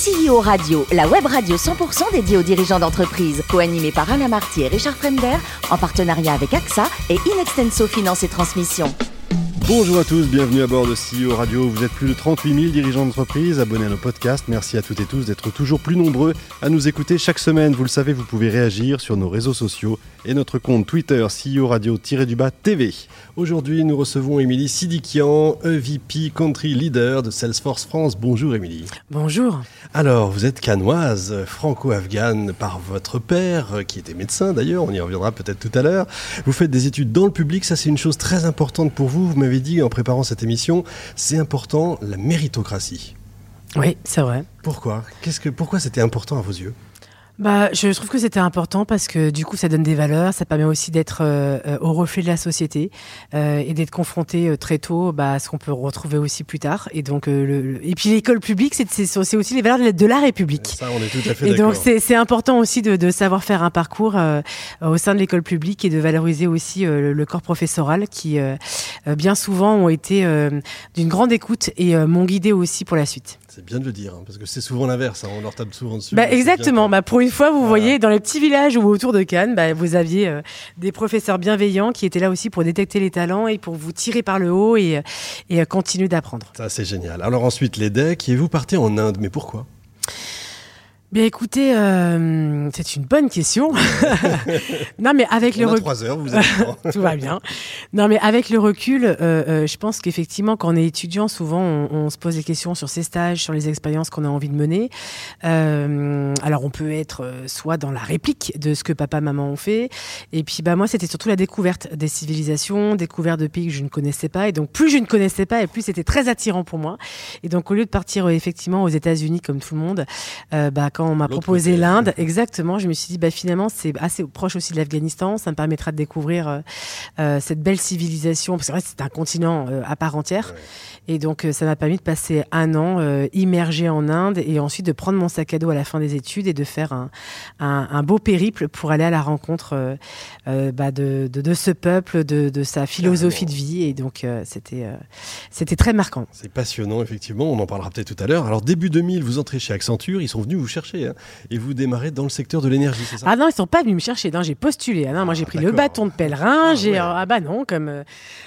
CEO Radio, la web radio 100% dédiée aux dirigeants d'entreprise, co-animée par Alain Marty et Richard Fremder, en partenariat avec AXA et Inextenso Finance et Transmission. Bonjour à tous, bienvenue à bord de CEO Radio. Vous êtes plus de 38 000 dirigeants d'entreprise abonnés à nos podcasts. Merci à toutes et tous d'être toujours plus nombreux à nous écouter chaque semaine. Vous le savez, vous pouvez réagir sur nos réseaux sociaux et notre compte Twitter CEO Radio-du-bas TV. Aujourd'hui, nous recevons Émilie Sidikian, EVP Country Leader de Salesforce France. Bonjour Émilie. Bonjour. Alors, vous êtes canoise, franco-afghane par votre père, qui était médecin d'ailleurs, on y reviendra peut-être tout à l'heure. Vous faites des études dans le public, ça c'est une chose très importante pour vous. Vous m'avez dit en préparant cette émission, c'est important la méritocratie. Oui, c'est vrai. Pourquoi? Qu'est-ce que pourquoi c'était important à vos yeux? Bah, je trouve que c'était important parce que du coup, ça donne des valeurs, ça permet aussi d'être euh, euh, au reflet de la société euh, et d'être confronté euh, très tôt bah, à ce qu'on peut retrouver aussi plus tard. Et donc, le, et puis l'école publique, c'est aussi les valeurs de la, République. Ça, on est tout à fait Et donc, c'est important aussi de, de, savoir faire un parcours au sein de l'école publique et de valoriser aussi le corps professoral qui, bien souvent, ont été d'une grande écoute et m'ont guidé aussi pour la suite. C'est bien de le dire, hein, parce que c'est souvent l'inverse, hein, on leur tape souvent dessus. Bah, exactement, bah, pour une fois, vous voyez, dans les petits villages ou autour de Cannes, bah, vous aviez euh, des professeurs bienveillants qui étaient là aussi pour détecter les talents et pour vous tirer par le haut et, et continuer d'apprendre. Ça, c'est génial. Alors ensuite, les decks, et vous partez en Inde, mais pourquoi? Bien écoutez, euh, c'est une bonne question. non mais avec On le recul, trois heures, vous avez tout va bien. Non mais avec le recul, euh, euh, je pense qu'effectivement quand on est étudiant, souvent on, on, se pose des questions sur ses stages, sur les expériences qu'on a envie de mener. Euh, alors on peut être euh, soit dans la réplique de ce que papa maman ont fait, et puis bah moi c'était surtout la découverte des civilisations, découverte de pays que je ne connaissais pas, et donc plus je ne connaissais pas, et plus c'était très attirant pour moi. Et donc au lieu de partir effectivement aux États-Unis comme tout le monde, bah quand on m'a proposé l'Inde, exactement, je me suis dit, bah, finalement, c'est assez proche aussi de l'Afghanistan. Ça me permettra de découvrir euh, euh, cette belle civilisation, parce que c'est un continent euh, à part entière. Ouais. Et donc, ça m'a permis de passer un an euh, immergé en Inde et ensuite de prendre mon sac à dos à la fin des études et de faire un, un, un beau périple pour aller à la rencontre bah de, de, de, ce peuple, de, de sa philosophie de vie. Et donc, c'était c'était très marquant. C'est passionnant, effectivement. On en parlera peut-être tout à l'heure. Alors, début 2000, vous entrez chez Accenture. Ils sont venus vous chercher hein, et vous démarrez dans le secteur de l'énergie, c'est ça? Ah non, ils sont pas venus me chercher. Non, j'ai postulé. Ah non, moi, j'ai pris le bâton de pèlerin. Ah, j'ai ouais. ah bah non, comme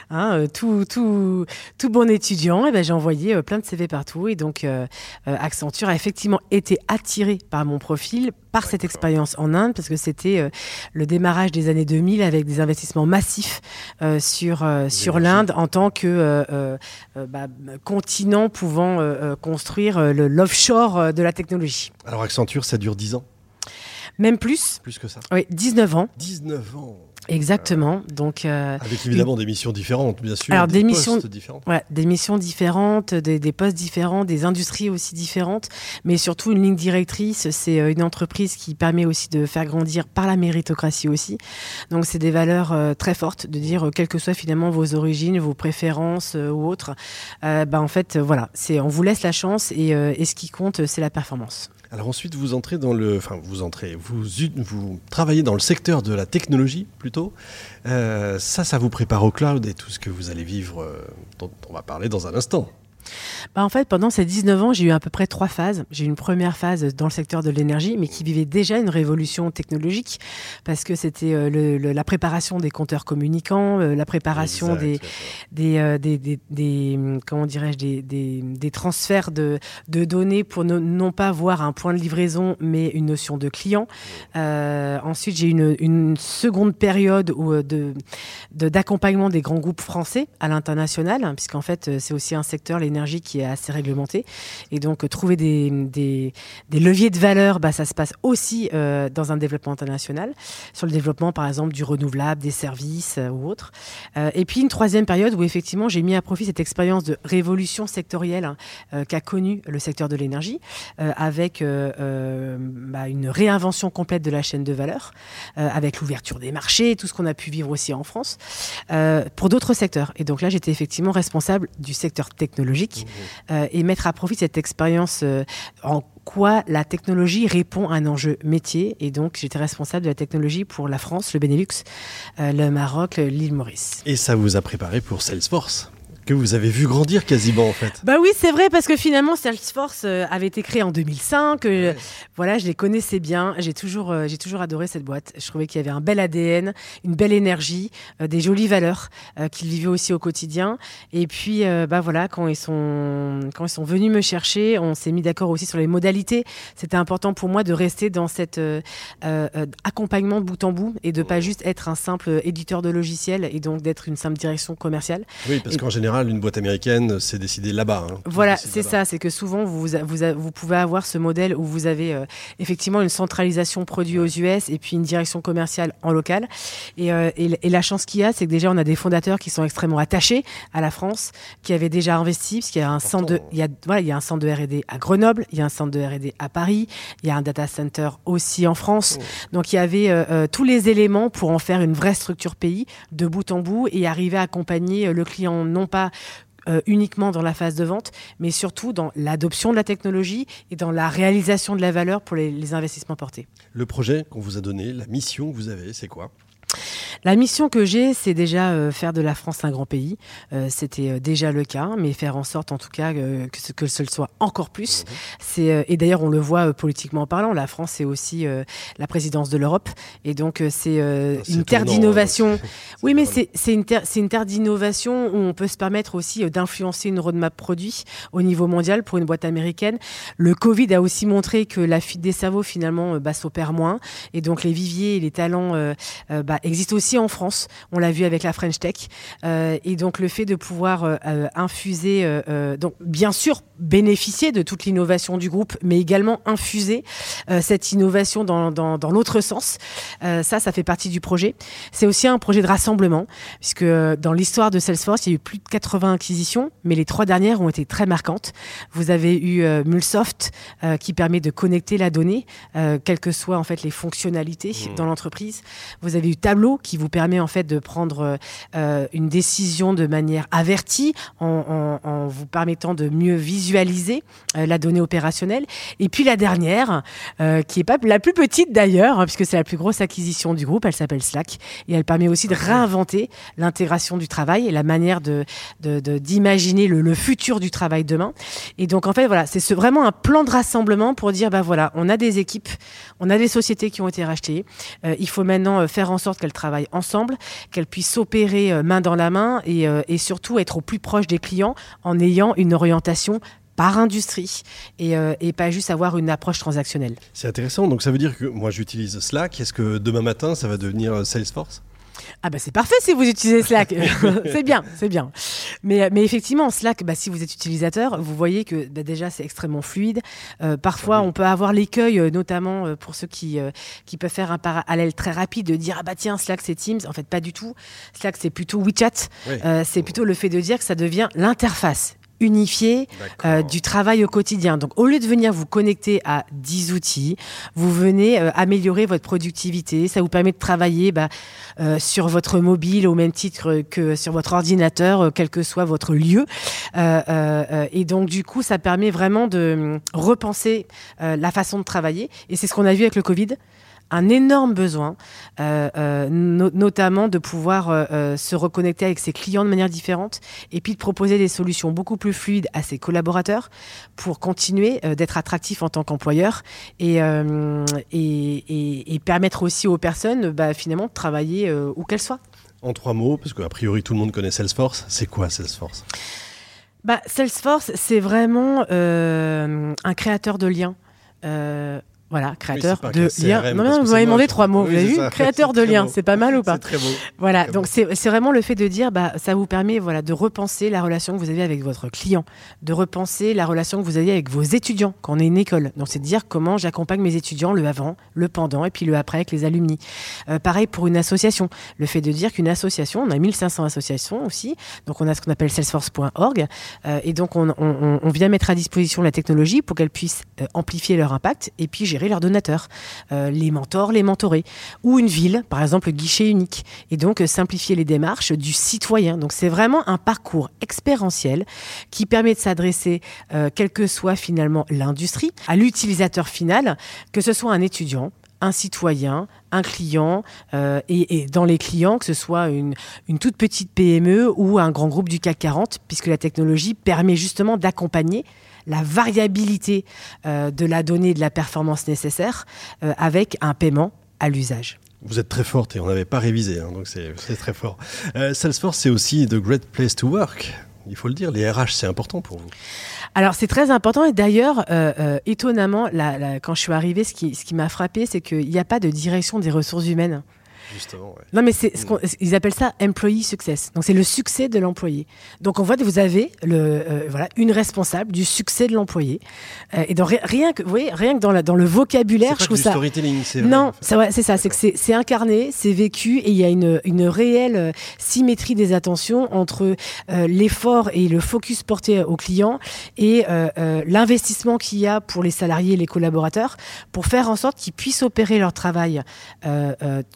hein, tout, tout, tout bon étudiant, et ben, j'ai envoyé plein de CV partout. Et donc, euh, Accenture a effectivement été attiré par mon profil, par cette expérience en Inde, parce que c'était euh, le démarrage des années 2000 avec des investissements massifs euh, sur, sur l'Inde en tant que bah, continent pouvant construire l'offshore de la technologie. Alors, Accenture, ça dure 10 ans? Même plus. Plus que ça? Oui, 19 ans. 19 ans Exactement. Donc euh, avec évidemment des missions différentes, bien sûr. Alors des, des missions différentes. Ouais, des missions différentes, des, des, postes différents, des industries aussi différentes, mais surtout une ligne directrice. C'est euh, une entreprise qui permet aussi de faire grandir par la méritocratie aussi. Donc c'est des valeurs euh, très fortes de dire, euh, quelles que soient finalement vos origines, vos préférences euh, ou autres, bah en fait voilà, c'est on vous laisse la chance et, et ce qui compte c'est la performance. Alors ensuite, vous entrez dans le, enfin vous entrez, vous, travaillez dans le secteur de la technologie plutôt. Euh, ça, ça vous prépare au cloud et tout ce que vous allez vivre, euh, dont on va parler dans un instant. Bah en fait, pendant ces 19 ans, j'ai eu à peu près trois phases. J'ai eu une première phase dans le secteur de l'énergie, mais qui vivait déjà une révolution technologique, parce que c'était euh, le, le, la préparation des compteurs communicants, euh, la préparation des des, euh, des, des, des, comment dirais-je, des, transferts de, de données pour ne, non pas voir un point de livraison, mais une notion de client. Ensuite, j'ai eu une, une seconde période où, de d'accompagnement de, des grands groupes français à l'international, hein, puisqu'en fait, c'est aussi un secteur, les qui est assez réglementée. Et donc, trouver des, leviers de valeur, bah, ça se passe aussi euh, dans un développement international, sur le développement, par exemple, du renouvelable, des services euh, ou autres. Euh, et puis, une troisième période où, effectivement, j'ai mis à profit cette expérience de révolution sectorielle hein, euh, qu'a connue le secteur de l'énergie, euh, avec bah, une réinvention complète de la chaîne de valeur, avec l'ouverture des marchés, tout ce qu'on a pu vivre aussi en France, pour d'autres secteurs. Et donc là, j'étais effectivement responsable du secteur technologique mmh. euh, et mettre à profit cette expérience euh, en quoi la technologie répond à un enjeu métier. Et donc, j'étais responsable de la technologie pour la France, le Benelux, euh, le Maroc, l'île Maurice. Et ça vous a préparé pour Salesforce? Que vous avez vu grandir quasiment en fait. Bah oui, c'est vrai parce que finalement Salesforce euh, avait été créé en 2005. Euh, voilà, je les connaissais bien. J'ai toujours, euh, j'ai toujours adoré cette boîte. Je trouvais qu'il y avait un bel ADN, une belle énergie, des jolies valeurs qu'ils vivaient aussi au quotidien. Et puis, bah voilà, quand ils sont, quand ils sont venus me chercher, on s'est mis d'accord aussi sur les modalités. C'était important pour moi de rester dans cet accompagnement bout en bout et de pas juste être un simple éditeur de logiciels et donc d'être une simple direction commerciale. Oui, parce qu'en général une boîte américaine, c'est décidé là-bas. Hein. Voilà, c'est ça. C'est que souvent, vous, vous, vous, pouvez avoir ce modèle où vous avez euh, effectivement une centralisation produit aux US et puis une direction commerciale en local. Et, euh, et, la chance qu'il y a, c'est que déjà, on a des fondateurs qui sont extrêmement attachés à la France, qui avaient déjà investi, parce qu'il y a un centre de, il y a, voilà, il y a un centre de R&D à Grenoble, il y a un centre de R&D à Paris, il y a un data center aussi en France. Oh. Donc, il y avait euh, tous les éléments pour en faire une vraie structure pays de bout en bout et arriver à accompagner le client non pas euh, uniquement dans la phase de vente, mais surtout dans l'adoption de la technologie et dans la réalisation de la valeur pour les investissements portés. Le projet qu'on vous a donné, la mission que vous avez, c'est quoi? La mission que j'ai, c'est déjà euh, faire de la France un grand pays. Euh, c'était euh, déjà le cas, mais faire en sorte, en tout cas, que, ce, que ce soit encore plus. Mhm. C'est et d'ailleurs, on le voit politiquement parlant. La France, c'est aussi la présidence de l'Europe, et donc c'est ah, une terre d'innovation. Oui, mais c'est une terre, c'est une terre d'innovation où on peut se permettre aussi d'influencer une roadmap produit au niveau mondial pour une boîte américaine. Le Covid a aussi montré que la fuite des cerveaux finalement bah, s'opère moins, et donc les viviers et les talents bah, existent aussi en France. On l'a vu avec la French Tech. Euh, et donc le fait de pouvoir euh, euh, infuser, donc bien sûr bénéficier de toute l'innovation du groupe, mais également infuser cette innovation dans, dans, l'autre sens. ça, ça fait partie du projet. C'est aussi un projet de rassemblement, puisque dans l'histoire de Salesforce, il y a eu plus de 80 acquisitions, mais les trois dernières ont été très marquantes. Vous avez eu Mulsoft, qui permet de connecter la donnée, quelles que soient en fait les fonctionnalités mmh. dans l'entreprise. Vous avez eu Tableau, qui vous permet en fait de prendre euh, une décision de manière avertie en, vous permettant de mieux visualiser euh, la donnée opérationnelle. Et puis la dernière, euh, qui est pas la plus petite d'ailleurs, hein, puisque c'est la plus grosse acquisition du groupe, elle s'appelle Slack et elle permet aussi de réinventer l'intégration du travail et la manière de d'imaginer le, le, futur du travail demain. Et donc en fait voilà, c'est vraiment un plan de rassemblement pour dire bah voilà, on a des équipes, on a des sociétés qui ont été rachetées, il faut maintenant faire en sorte qu'elles travaillent ensemble, qu'elles puissent s'opérer euh, main dans la main euh, et, surtout être au plus proche des clients en ayant une orientation par industrie et, euh, et, pas juste avoir une approche transactionnelle. C'est intéressant, donc ça veut dire que moi j'utilise Slack, est-ce que demain matin ça va devenir Salesforce? Ah bah c'est parfait si vous utilisez Slack, c'est bien, c'est bien. Mais, mais effectivement, Slack, bah, si vous êtes utilisateur, vous voyez que bah, déjà c'est extrêmement fluide. Euh, parfois, on peut avoir l'écueil, euh, notamment euh, pour ceux qui, qui peuvent faire un parallèle très rapide, de dire ah bah tiens Slack c'est Teams. En fait, pas du tout. Slack c'est plutôt WeChat. c'est plutôt le fait de dire que ça devient l'interface unifié euh, du travail au quotidien. Donc au lieu de venir vous connecter à 10 outils, vous venez euh, améliorer votre productivité. Ça vous permet de travailler bah, euh, sur votre mobile au même titre que sur votre ordinateur, quel que soit votre lieu. et donc du coup, ça permet vraiment de repenser la façon de travailler. Et c'est ce qu'on a vu avec le Covid un énorme besoin, euh, euh, notamment de pouvoir euh, se reconnecter avec ses clients de manière différente et puis de proposer des solutions beaucoup plus fluides à ses collaborateurs pour continuer d'être attractif en tant qu'employeur et, et, permettre aussi aux personnes bah, finalement de travailler où qu'elles soient. En trois mots, parce qu'a priori tout le monde connaît Salesforce, c'est quoi Salesforce? Bah, Salesforce, c'est vraiment un créateur de liens. Voilà, créateur de liens. Non, vous m'avez demandé trois mots. vous avez vu Créateur de liens, c'est pas mal ou pas C'est très beau. Voilà, donc c'est vraiment le fait de dire, bah, ça vous permet voilà, de repenser la relation que vous avez avec votre client, de repenser la relation que vous avez avec vos étudiants quand on est une école. Donc c'est de dire comment j'accompagne mes étudiants, le avant, le pendant et puis le après avec les alumni. Euh, pareil pour une association. Le fait de dire qu'une association, on a 1500 associations aussi, donc on a ce qu'on appelle salesforce.org, euh, et donc on, on, on, vient mettre à disposition la technologie pour qu'elle puisse euh, amplifier leur impact et puis gérer leurs donateurs, euh, les mentors, les mentorés, ou une ville, par exemple le guichet unique, et donc euh, simplifier les démarches du citoyen. Donc c'est vraiment un parcours expérientiel qui permet de s'adresser, euh, quelle que soit finalement l'industrie, à l'utilisateur final, que ce soit un étudiant, un citoyen, un client et, dans les clients, que ce soit une, une toute petite PME ou un grand groupe du CAC 40, puisque la technologie permet justement d'accompagner la variabilité de la donnée et de la performance nécessaire avec un paiement à l'usage. Vous êtes très forte et on n'avait pas révisé, hein, donc c'est très fort. Salesforce, c'est aussi The Great Place to Work il faut le dire, les RH, c'est important pour vous. Alors c'est très important et d'ailleurs, euh, euh, étonnamment, quand je suis arrivée, ce qui, ce qui m'a frappé, c'est qu'il n'y a pas de direction des ressources humaines. Non, mais c'est ce mm. ils appellent ça employee success. Donc c'est le succès de l'employé. Donc en fait, vous avez le euh, voilà une responsable du succès de l'employé. Euh, et donc rien que vous voyez, rien que dans la, dans le vocabulaire, je trouve ça. storytelling, c'est Non, c'est ça, c'est que c'est incarné, c'est vécu et il y a une une réelle euh, symétrie des attentions entre l'effort et le focus porté au client et l'investissement qu'il y a pour les salariés et les collaborateurs pour faire en sorte qu'ils puissent opérer leur travail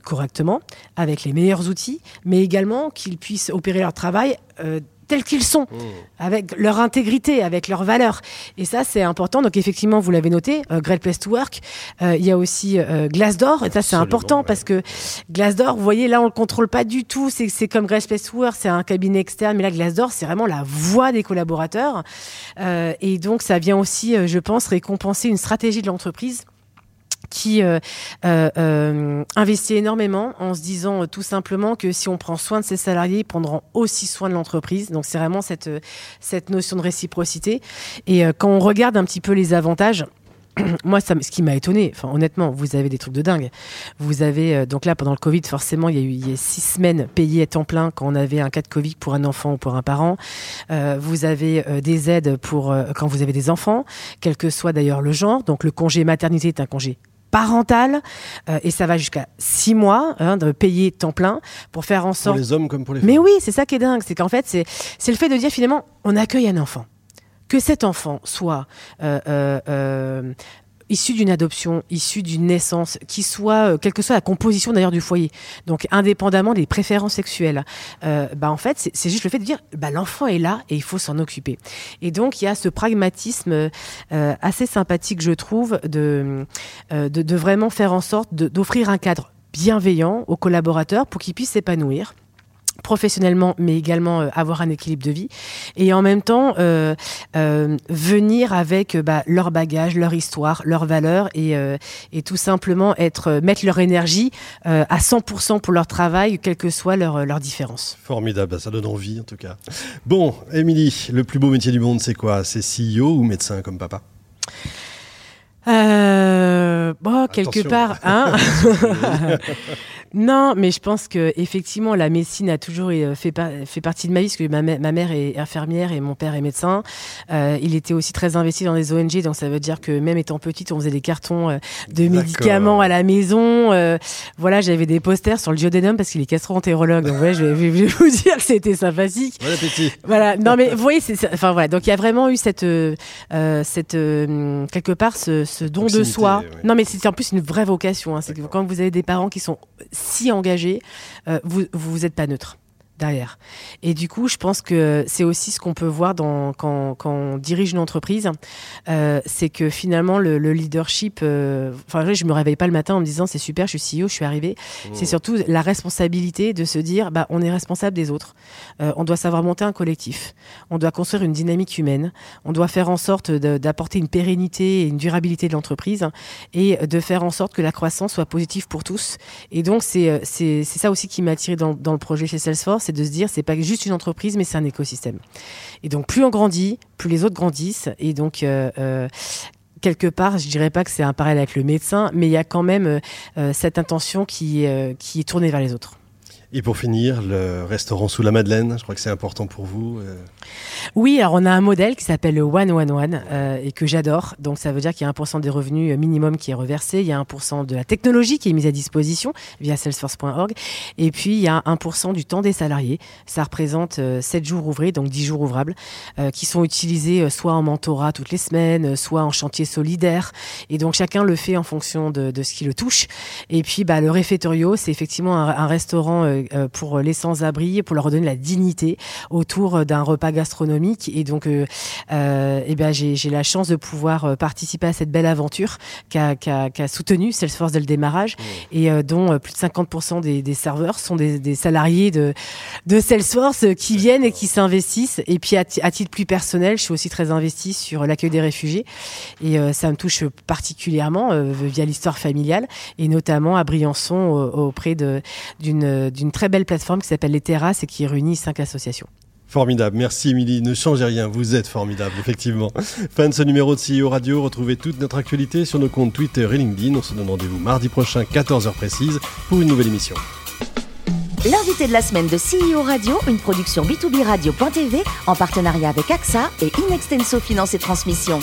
correctement avec les meilleurs outils, mais également qu'ils puissent opérer leur travail euh, tels qu'ils sont, mmh. avec leur intégrité, avec leurs valeurs. Et ça, c'est important. Donc, effectivement, vous l'avez noté, euh, Great Place to Work. Euh, il y a aussi Glassdoor. Et ça, c'est important parce que Glassdoor, vous voyez, là, on le contrôle pas du tout. C'est comme Great Place to Work, c'est un cabinet externe. Mais là, Glassdoor, c'est vraiment la voix des collaborateurs. et donc, ça vient aussi, je pense, récompenser une stratégie de l'entreprise qui euh, euh, euh, investit énormément en se disant tout simplement que si on prend soin de ses salariés, ils prendront aussi soin de l'entreprise. Donc c'est vraiment cette, notion de réciprocité. Et quand on regarde un petit peu les avantages, moi, ce qui m'a étonné, honnêtement, vous avez des trucs de dingue. Vous avez donc là pendant le Covid, forcément, il y a eu six semaines payées à temps plein quand on avait un cas de Covid pour un enfant ou pour un parent. vous avez des aides pour quand vous avez des enfants, quel que soit d'ailleurs le genre. Donc le congé maternité est un congé parental euh, et ça va jusqu'à six mois hein, de payer temps plein pour faire en sorte. Pour les hommes comme pour les femmes. Mais oui, c'est ça qui est dingue, c'est qu'en fait c'est c'est le fait de dire finalement on accueille un enfant, que cet enfant soit euh, euh, issu d'une adoption, issu d'une naissance, qui soit, euh, quelle que soit la composition d'ailleurs du foyer, donc indépendamment des préférences sexuelles, euh, bah en fait, c'est juste le fait de dire, bah l'enfant est là et il faut s'en occuper. Et donc il y a ce pragmatisme euh, assez sympathique, je trouve, de, de, de vraiment faire en sorte d'offrir un cadre bienveillant aux collaborateurs pour qu'ils puissent s'épanouir professionnellement, mais également euh, avoir un équilibre de vie, et en même temps euh, euh, venir avec bah, leur bagage, leur histoire, leurs valeurs, et, tout simplement être mettre leur énergie à 100% pour leur travail, quelle que soit leur, leur différence. Formidable, bah, ça donne envie en tout cas. Bon, Émilie, le plus beau métier du monde, c'est quoi? C'est CEO ou médecin comme papa? Bon, quelque part, hein Non, mais je pense que effectivement, la médecine a toujours euh, fait, fait partie de ma vie, parce que ma, ma, mère est infirmière et mon père est médecin. Euh, il était aussi très investi dans les ONG, donc ça veut dire que même étant petite, on faisait des cartons euh, de médicaments à la maison. Euh, voilà, j'avais des posters sur le duodénum parce qu'il est gastro-entérologue. Donc ouais, je vais, je vais vous dire que c'était sympathique. Bon appétit. Voilà, non mais vous voyez, c'est, enfin voilà, donc il y a vraiment eu cette, cette quelque part ce, ce don de soi. Non mais c'est en plus une vraie vocation. Hein. c'est que quand vous avez des parents qui sont si engagé, euh, vous vous n'êtes pas neutre derrière. Et du coup, je pense que c'est aussi ce qu'on peut voir dans, quand, quand on dirige une entreprise, euh, c'est que finalement le, le leadership, euh, enfin je me réveille pas le matin en me disant c'est super, je suis CEO, je suis arrivé. Mmh. C'est surtout la responsabilité de se dire bah on est responsable des autres. Euh, on doit savoir monter un collectif. On doit construire une dynamique humaine. On doit faire en sorte d'apporter une pérennité et une durabilité de l'entreprise et de faire en sorte que la croissance soit positive pour tous. Et donc c'est euh, c'est ça aussi qui m'a attiré dans, dans le projet chez Salesforce c'est de se dire c'est pas juste une entreprise, mais c'est un écosystème. Et donc plus on grandit, plus les autres grandissent. Et donc euh, euh, quelque part, je dirais pas que c'est un parallèle avec le médecin, mais il y a quand même euh, cette intention qui, qui est tournée vers les autres. Et pour finir, le restaurant sous la Madeleine, je crois que c'est important pour vous. Euh. Oui, alors on a un modèle qui s'appelle le One One One euh, et que j'adore. Donc ça veut dire qu'il y a 1% des revenus euh, minimum qui est reversé, il y a 1% de la technologie qui est mise à disposition via salesforce.org et puis il y a 1% du temps des salariés. Ça représente 7 jours ouvrés, donc 10 jours ouvrables, qui sont utilisés soit en mentorat toutes les semaines, soit en chantier solidaire. Et donc chacun le fait en fonction de, ce qui le touche. Et puis bah, le réfectorio, c'est effectivement un restaurant pour les sans-abri, pour leur redonner la dignité autour d'un repas gastronomique. Et donc, eh ben, j'ai la chance de pouvoir participer à cette belle aventure qu'a qu soutenu Salesforce dès le démarrage et dont plus de 50% des, serveurs sont des, salariés de, de Salesforce qui viennent et qui s'investissent. Et puis, à, à, titre plus personnel, je suis aussi très investie sur l'accueil des réfugiés. Et ça me touche particulièrement via l'histoire familiale et notamment à Briançon auprès d'une très belle plateforme qui s'appelle Les Terrasses et qui réunit cinq associations. Formidable, merci Émilie. Ne changez rien, vous êtes formidable, effectivement. Fin de ce numéro de CEO Radio. Retrouvez toute notre actualité sur nos comptes Twitter et LinkedIn. On se donne rendez-vous mardi prochain, 14h précise, pour une nouvelle émission. L'invité de la semaine de CEO Radio, une production B2B Radio.tv en partenariat avec AXA et Inextenso Finance et Transmission.